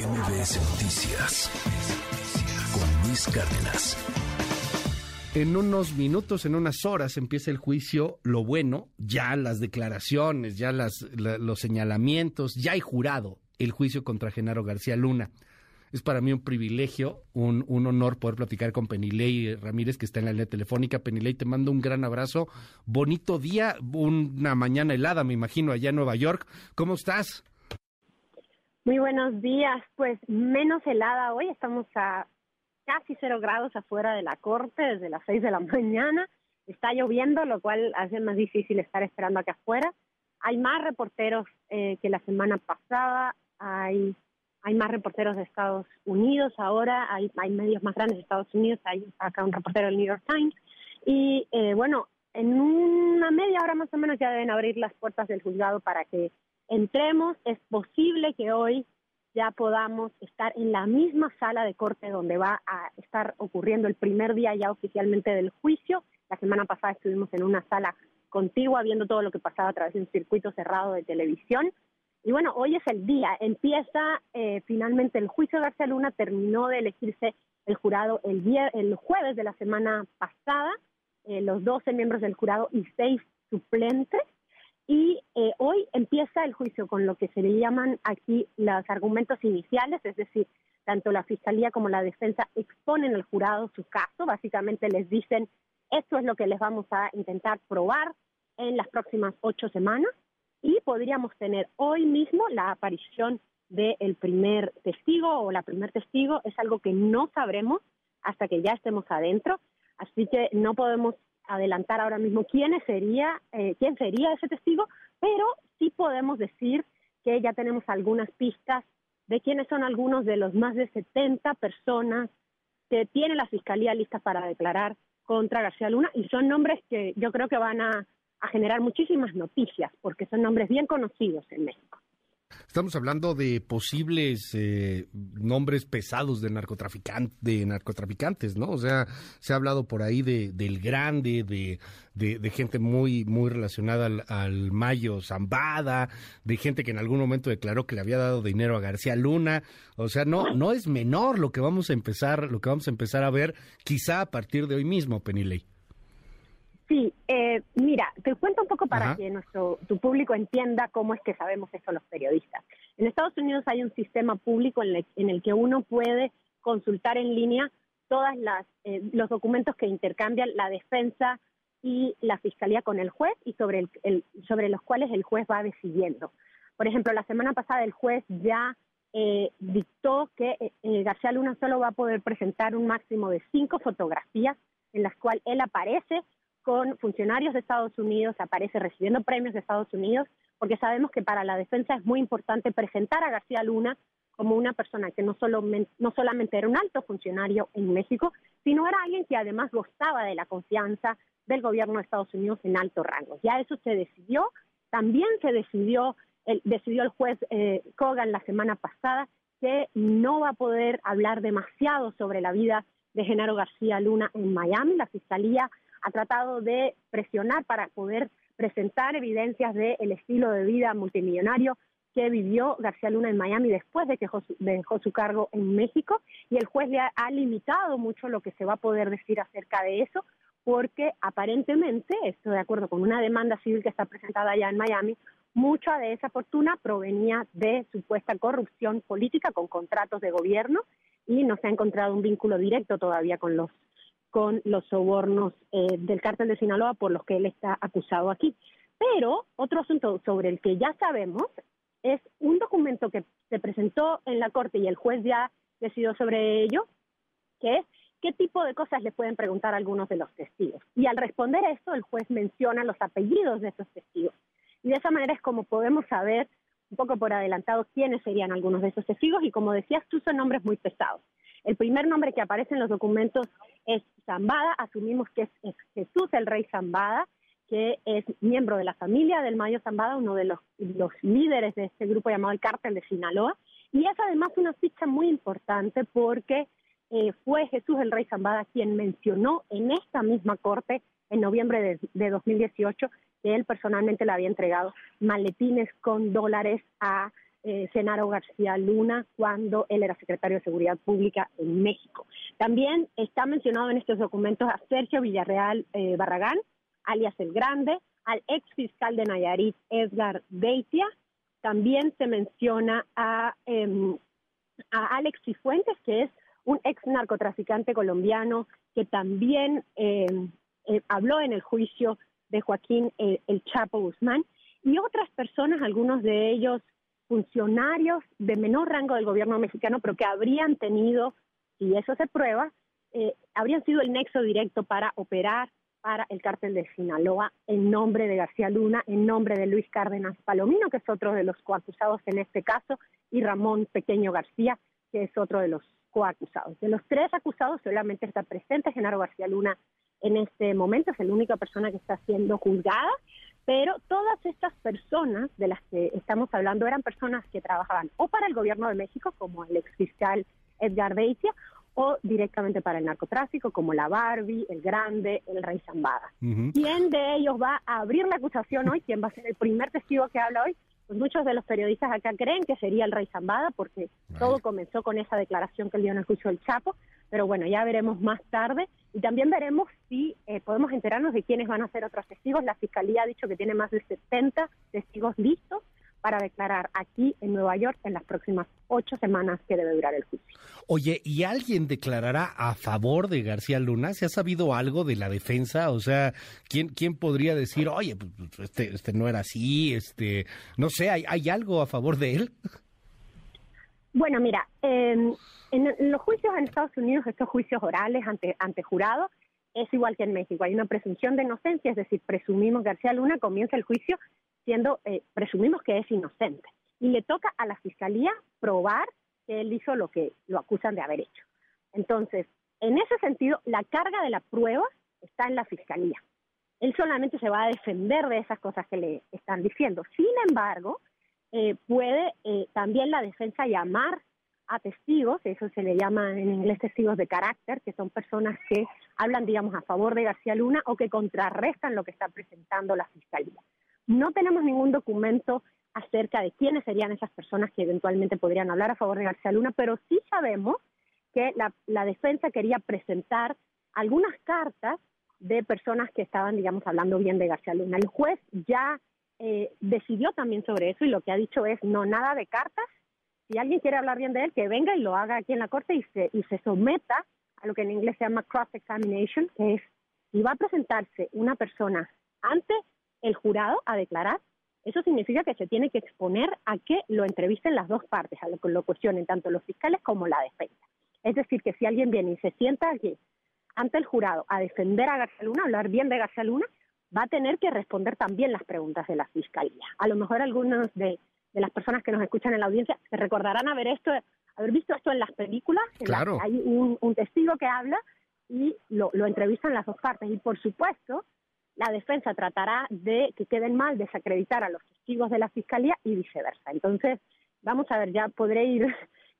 MBS Noticias con Luis Cárdenas. En unos minutos, en unas horas empieza el juicio, lo bueno, ya las declaraciones, ya los señalamientos, ya hay jurado el juicio contra Genaro García Luna. Es para mí un privilegio, un, un honor poder platicar con Penilei Ramírez, que está en la línea telefónica. Penilei, te mando un gran abrazo. Bonito día, una mañana helada, me imagino, allá en Nueva York. ¿Cómo estás? Muy buenos días. Pues menos helada hoy. Estamos a casi cero grados afuera de la corte desde las seis de la mañana. Está lloviendo, lo cual hace más difícil estar esperando acá afuera. Hay más reporteros eh, que la semana pasada. Hay hay más reporteros de Estados Unidos ahora, hay, medios más grandes de Estados Unidos, hay acá un reportero del New York Times. Y eh, bueno, en una media hora más o menos ya deben abrir las puertas del juzgado para que entremos. Es posible que hoy ya podamos estar en la misma sala de corte donde va a estar ocurriendo el primer día ya oficialmente del juicio. La semana pasada estuvimos en una sala contigua viendo todo lo que pasaba a través de un circuito cerrado de televisión. Y bueno, hoy es el día, empieza eh, finalmente el juicio de García Luna, terminó de elegirse el jurado el, el jueves de la semana pasada, eh, los 12 miembros del jurado y seis suplentes, y eh, hoy empieza el juicio con lo que se le llaman aquí los argumentos iniciales, es decir, tanto la fiscalía como la defensa exponen al jurado su caso, básicamente les dicen esto es lo que les vamos a intentar probar en las próximas ocho semanas y podríamos tener hoy mismo la aparición del primer testigo o la primer testigo. Es algo que no sabremos hasta que ya estemos adentro, así que no podemos adelantar ahora mismo quién sería, eh, quién sería ese testigo, pero sí podemos decir que ya tenemos algunas pistas de quiénes son algunos de los más de 70 personas que tiene la Fiscalía lista para declarar contra García Luna y son nombres que yo creo que van a a generar muchísimas noticias, porque son nombres bien conocidos en México. Estamos hablando de posibles eh, nombres pesados de, narcotraficante, de narcotraficantes, ¿no? O sea, se ha hablado por ahí de, del grande, de, de, gente muy, muy relacionada al, Mayo Zambada, de gente que en algún momento declaró que le había dado dinero a García Luna. O sea, no, no es menor lo que vamos a empezar, lo que vamos a empezar a ver, quizá a partir de hoy mismo, Penilei. Sí, eh, mira, te cuento un poco para que nuestro tu público entienda cómo es que sabemos eso los periodistas. En Estados Unidos hay un sistema público en, el que uno puede consultar en línea todas las eh, los documentos que intercambian la defensa y la fiscalía con el juez y sobre el, sobre los cuales el juez va decidiendo. Por ejemplo, la semana pasada el juez ya eh, dictó que García Luna solo va a poder presentar un máximo de cinco fotografías en las cuales él aparece con funcionarios de Estados Unidos, aparece recibiendo premios de Estados Unidos, porque sabemos que para la defensa es muy importante presentar a García Luna como una persona que no, solo, no solamente era un alto funcionario en México, sino era alguien que además gozaba de la confianza del gobierno de Estados Unidos en alto rango. Ya eso se decidió, también se decidió, el, decidió el juez eh, Kogan la semana pasada que no va a poder hablar demasiado sobre la vida de Genaro García Luna en Miami. La Fiscalía ha tratado de presionar para poder presentar evidencias del estilo de vida multimillonario que vivió García Luna en Miami después de que dejó su cargo en México. Y el juez le ha, limitado mucho lo que se va a poder decir acerca de eso porque aparentemente, esto de acuerdo con una demanda civil que está presentada allá en Miami, mucha de esa fortuna provenía de supuesta corrupción política con contratos de gobierno y no se ha encontrado un vínculo directo todavía con los con los sobornos eh, del cártel de Sinaloa por los que él está acusado aquí. Pero otro asunto sobre el que ya sabemos es un documento que se presentó en la corte y el juez ya decidió sobre ello, que es qué tipo de cosas le pueden preguntar algunos de los testigos. Y al responder esto, el juez menciona los apellidos de esos testigos. Y de esa manera es como podemos saber un poco por adelantado quiénes serían algunos de esos testigos y como decías tú son nombres muy pesados. El primer nombre que aparece en los documentos es Zambada, asumimos que es, Jesús el rey Zambada, que es miembro de la familia del Mayo Zambada, uno de los, líderes de este grupo llamado el Cártel de Sinaloa, y es además una ficha muy importante porque eh, fue Jesús el rey Zambada quien mencionó en esta misma corte en noviembre de, de 2018 que él personalmente le había entregado maletines con dólares a eh, García Luna cuando él era secretario de Seguridad Pública en México. También está mencionado en estos documentos a Sergio Villarreal eh, Barragán, alias El Grande, al ex fiscal de Nayarit, Edgar Beitia. También se menciona a, em, a Alex Cifuentes, que es un ex narcotraficante colombiano que también em, eh, habló en el juicio de Joaquín eh, El Chapo Guzmán, y otras personas, algunos de ellos funcionarios de menor rango del gobierno mexicano, pero que habrían tenido, si eso se prueba, eh, habrían sido el nexo directo para operar para el cártel de Sinaloa en nombre de García Luna, en nombre de Luis Cárdenas Palomino, que es otro de los coacusados en este caso, y Ramón Pequeño García, que es otro de los coacusados. De los tres acusados solamente está presente Genaro García Luna en este momento, es la única persona que está siendo juzgada, pero todas estas personas de las que estamos hablando eran personas que trabajaban o para el gobierno de México, como el exfiscal Edgar Beitia, o directamente para el narcotráfico, como la Barbie, el Grande, el Rey Zambada. ¿Quién de ellos va a abrir la acusación hoy? ¿Quién va a ser el primer testigo que habla hoy? Pues muchos de los periodistas acá creen que sería el Rey Zambada, porque todo comenzó con esa declaración que él dio en el juicio del Chapo, pero bueno, ya veremos más tarde y también veremos si eh, podemos enterarnos de quiénes van a ser otros testigos. La Fiscalía ha dicho que tiene más de 70 testigos listos para declarar aquí en Nueva York en las próximas ocho semanas que debe durar el juicio. Oye, ¿y alguien declarará a favor de García Luna? ¿Se ha sabido algo de la defensa? O sea, ¿quién, quién podría decir, oye, pues, pues este, este no era así, este, no sé, ¿hay, hay algo a favor de él? Bueno, mira, en los juicios en Estados Unidos, estos juicios orales ante, ante jurado, es igual que en México. Hay una presunción de inocencia, es decir, presumimos García Luna comienza el juicio siendo, eh, presumimos que es inocente. Y le toca a la fiscalía probar que él hizo lo que lo acusan de haber hecho. Entonces, en ese sentido, la carga de la prueba está en la fiscalía. Él solamente se va a defender de esas cosas que le están diciendo. Sin embargo, eh, puede eh, también la defensa llamar a testigos, eso se le llama en inglés testigos de carácter, que son personas que hablan, digamos, a favor de García Luna o que contrarrestan lo que está presentando la fiscalía. No tenemos ningún documento acerca de quiénes serían esas personas que eventualmente podrían hablar a favor de García Luna, pero sí sabemos que la, defensa quería presentar algunas cartas de personas que estaban, digamos, hablando bien de García Luna. El juez ya eh, decidió también sobre eso y lo que ha dicho es no nada de cartas. Si alguien quiere hablar bien de él, que venga y lo haga aquí en la corte y se, y se someta a lo que en inglés se llama cross-examination, que es si va a presentarse una persona ante el jurado a declarar, eso significa que se tiene que exponer a que lo entrevisten las dos partes, a lo que lo cuestionen tanto los fiscales como la defensa. Es decir, que si alguien viene y se sienta aquí ante el jurado a defender a García Luna, hablar bien de García Luna, va a tener que responder también las preguntas de la fiscalía. A lo mejor algunas de, las personas que nos escuchan en la audiencia se recordarán haber esto, haber visto esto en las películas. claro. hay un, testigo que habla y lo, lo entrevistan las dos partes. Y por supuesto, la defensa tratará de que queden mal, desacreditar a los testigos de la fiscalía y viceversa. Entonces, vamos a ver, ya podré ir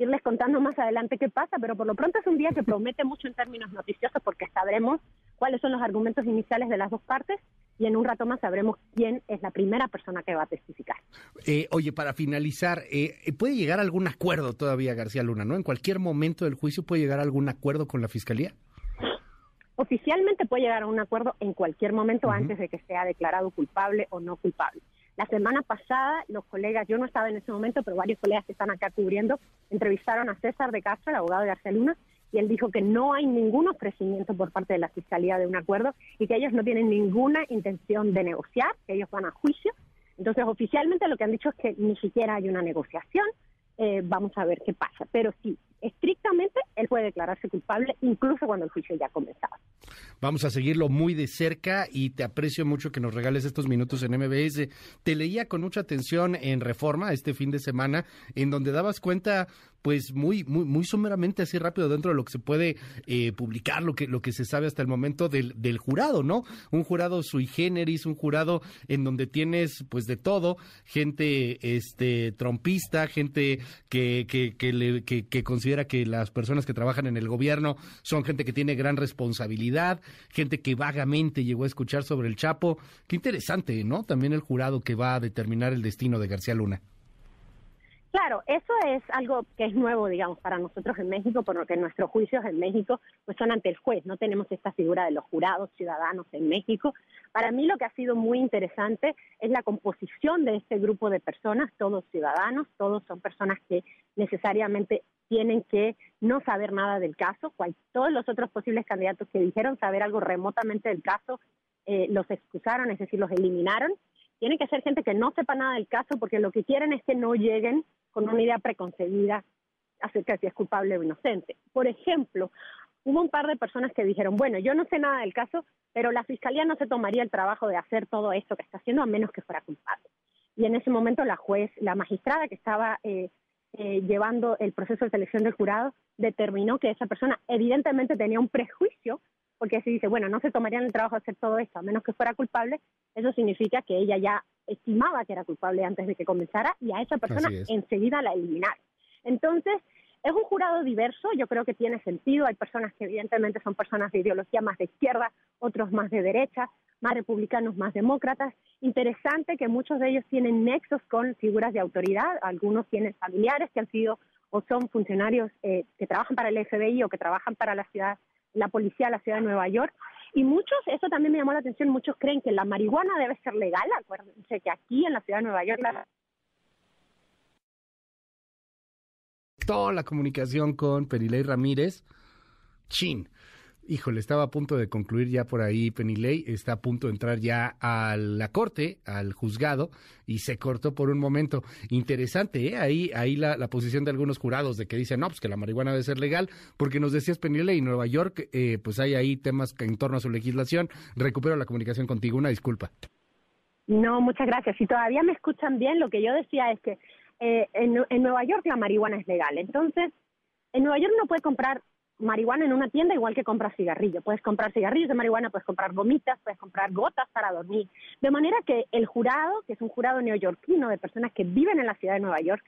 irles contando más adelante qué pasa, pero por lo pronto es un día que promete mucho en términos noticiosos porque sabremos cuáles son los argumentos iniciales de las dos partes y en un rato más sabremos quién es la primera persona que va a testificar. Eh, oye, para finalizar, eh, ¿puede llegar a algún acuerdo todavía García Luna, no? ¿En cualquier momento del juicio puede llegar a algún acuerdo con la Fiscalía? Oficialmente puede llegar a un acuerdo en cualquier momento antes de que sea declarado culpable o no culpable. La semana pasada, los colegas, yo no estaba en ese momento, pero varios colegas que están acá cubriendo, entrevistaron a César de Castro, el abogado de García Luna, y él dijo que no hay ningún ofrecimiento por parte de la Fiscalía de un acuerdo y que ellos no tienen ninguna intención de negociar, que ellos van a juicio. Entonces, oficialmente lo que han dicho es que ni siquiera hay una negociación. Eh, vamos a ver qué pasa. Pero sí, estrictamente él puede declararse culpable incluso cuando el juicio ya ha comenzado. Vamos a seguirlo muy de cerca y te aprecio mucho que nos regales estos minutos en MBS. Te leía con mucha atención en Reforma este fin de semana, en donde dabas cuenta pues muy, muy, muy sumeramente así rápido dentro de lo que se puede eh, publicar, lo que, lo que se sabe hasta el momento del, del jurado, ¿no? Un jurado sui generis, un jurado en donde tienes pues de todo, gente este trompista, gente que, que, que, le, que, que considera que las personas que trabajan en el gobierno son gente que tiene gran responsabilidad, gente que vagamente llegó a escuchar sobre el Chapo. Qué interesante, ¿no? También el jurado que va a determinar el destino de García Luna. Claro, eso es algo que es nuevo, digamos, para nosotros en México, porque nuestros juicios en México pues son ante el juez, no tenemos esta figura de los jurados ciudadanos en México. Para mí lo que ha sido muy interesante es la composición de este grupo de personas, todos ciudadanos, todos son personas que necesariamente tienen que no saber nada del caso, cual, todos los otros posibles candidatos que dijeron saber algo remotamente del caso eh, los excusaron, es decir, los eliminaron. Tienen que ser gente que no sepa nada del caso porque lo que quieren es que no lleguen con una idea preconcebida acerca de si es culpable o inocente. Por ejemplo, hubo un par de personas que dijeron, bueno, yo no sé nada del caso, pero la fiscalía no se tomaría el trabajo de hacer todo esto que está haciendo a menos que fuera culpable. Y en ese momento la juez, la magistrada que estaba eh, eh, llevando el proceso de selección del jurado, determinó que esa persona evidentemente tenía un prejuicio, porque si dice, bueno, no se tomarían el trabajo de hacer todo esto a menos que fuera culpable, eso significa que ella ya estimaba que era culpable antes de que comenzara y a esa persona enseguida la eliminar. Entonces, es un jurado diverso, yo creo que tiene sentido. Hay personas que evidentemente son personas de ideología más de izquierda, otros más de derecha, más republicanos, más demócratas. Interesante que muchos de ellos tienen nexos con figuras de autoridad, algunos tienen familiares que han sido o son funcionarios eh, que trabajan para el FBI o que trabajan para la ciudad, la policía de la ciudad de Nueva York. Y muchos, eso también me llamó la atención, muchos creen que la marihuana debe ser legal. Acuérdense que aquí en la ciudad de Nueva York toda la comunicación con Penilei Ramírez. Chin. Híjole, estaba a punto de concluir ya por ahí Penilei, está a punto de entrar ya a la corte, al juzgado, y se cortó por un momento. Interesante, ¿eh? Ahí, ahí la, posición de algunos jurados de que dicen, no, pues que la marihuana debe ser legal, porque nos decías Penilei, Nueva York, eh, pues hay ahí temas en torno a su legislación. Recupero la comunicación contigo, una disculpa. No, muchas gracias. Si todavía me escuchan bien, lo que yo decía es que eh, en, en Nueva York la marihuana es legal. Entonces, en Nueva York no puede comprar marihuana en una tienda igual que compras cigarrillo. Puedes comprar cigarrillos de marihuana, puedes comprar gomitas, puedes comprar gotas para dormir. De manera que el jurado, que es un jurado neoyorquino de personas que viven en la ciudad de Nueva York,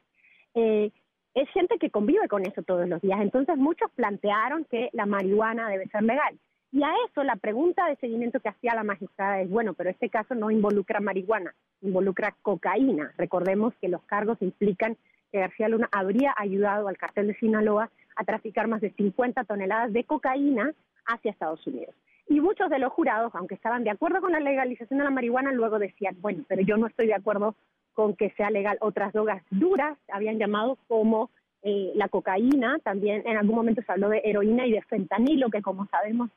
eh, es gente que convive con eso todos los días. Entonces muchos plantearon que la marihuana debe ser legal. Y a eso la pregunta de seguimiento que hacía la magistrada es, bueno, pero este caso no involucra marihuana, involucra cocaína. Recordemos que los cargos implican que García Luna habría ayudado al cartel de Sinaloa traficar más de 50 toneladas de cocaína hacia Estados Unidos. Y muchos de los jurados, aunque estaban de acuerdo con la legalización de la marihuana, luego decían, bueno, pero yo no estoy de acuerdo con que sea legal otras drogas duras, habían llamado como eh, la cocaína, también en algún momento se habló de heroína y de fentanilo, que como sabemos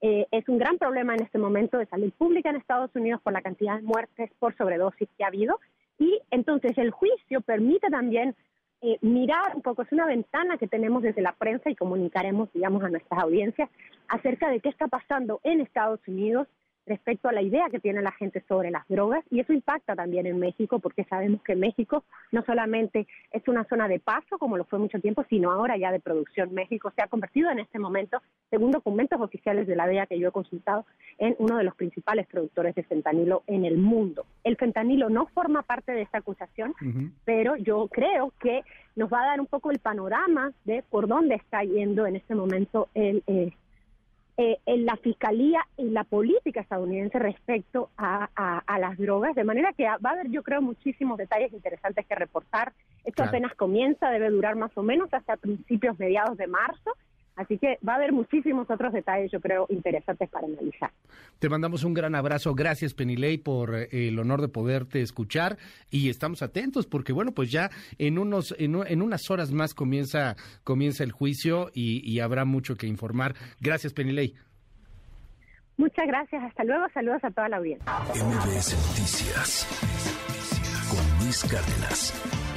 eh, es un gran problema en este momento de salud pública en Estados Unidos por la cantidad de muertes por sobredosis que ha habido. Y entonces el juicio permite también eh, mirar un poco, es una ventana que tenemos desde la prensa y comunicaremos, digamos, a nuestras audiencias acerca de qué está pasando en Estados Unidos respecto a la idea que tiene la gente sobre las drogas y eso impacta también en México porque sabemos que México no solamente es una zona de paso como lo fue mucho tiempo, sino ahora ya de producción. México se ha convertido en este momento, según documentos oficiales de la DEA que yo he consultado, en uno de los principales productores de fentanilo en el mundo. El fentanilo no forma parte de esta acusación, pero yo creo que nos va a dar un poco el panorama de por dónde está yendo en este momento el, eh, eh, en la fiscalía y la política estadounidense respecto a, las drogas, de manera que va a haber, yo creo, muchísimos detalles interesantes que reportar. Esto apenas comienza, debe durar más o menos hasta principios, mediados de marzo. Así que va a haber muchísimos otros detalles, yo creo, interesantes para analizar. Te mandamos un gran abrazo. Gracias, Penilei, por eh, el honor de poderte escuchar y estamos atentos porque, bueno, pues ya en unos en, unas horas más comienza comienza el juicio y, habrá mucho que informar. Gracias, Penilei. Muchas gracias. Hasta luego. Saludos a toda la audiencia. MBS Noticias con Luis Cárdenas.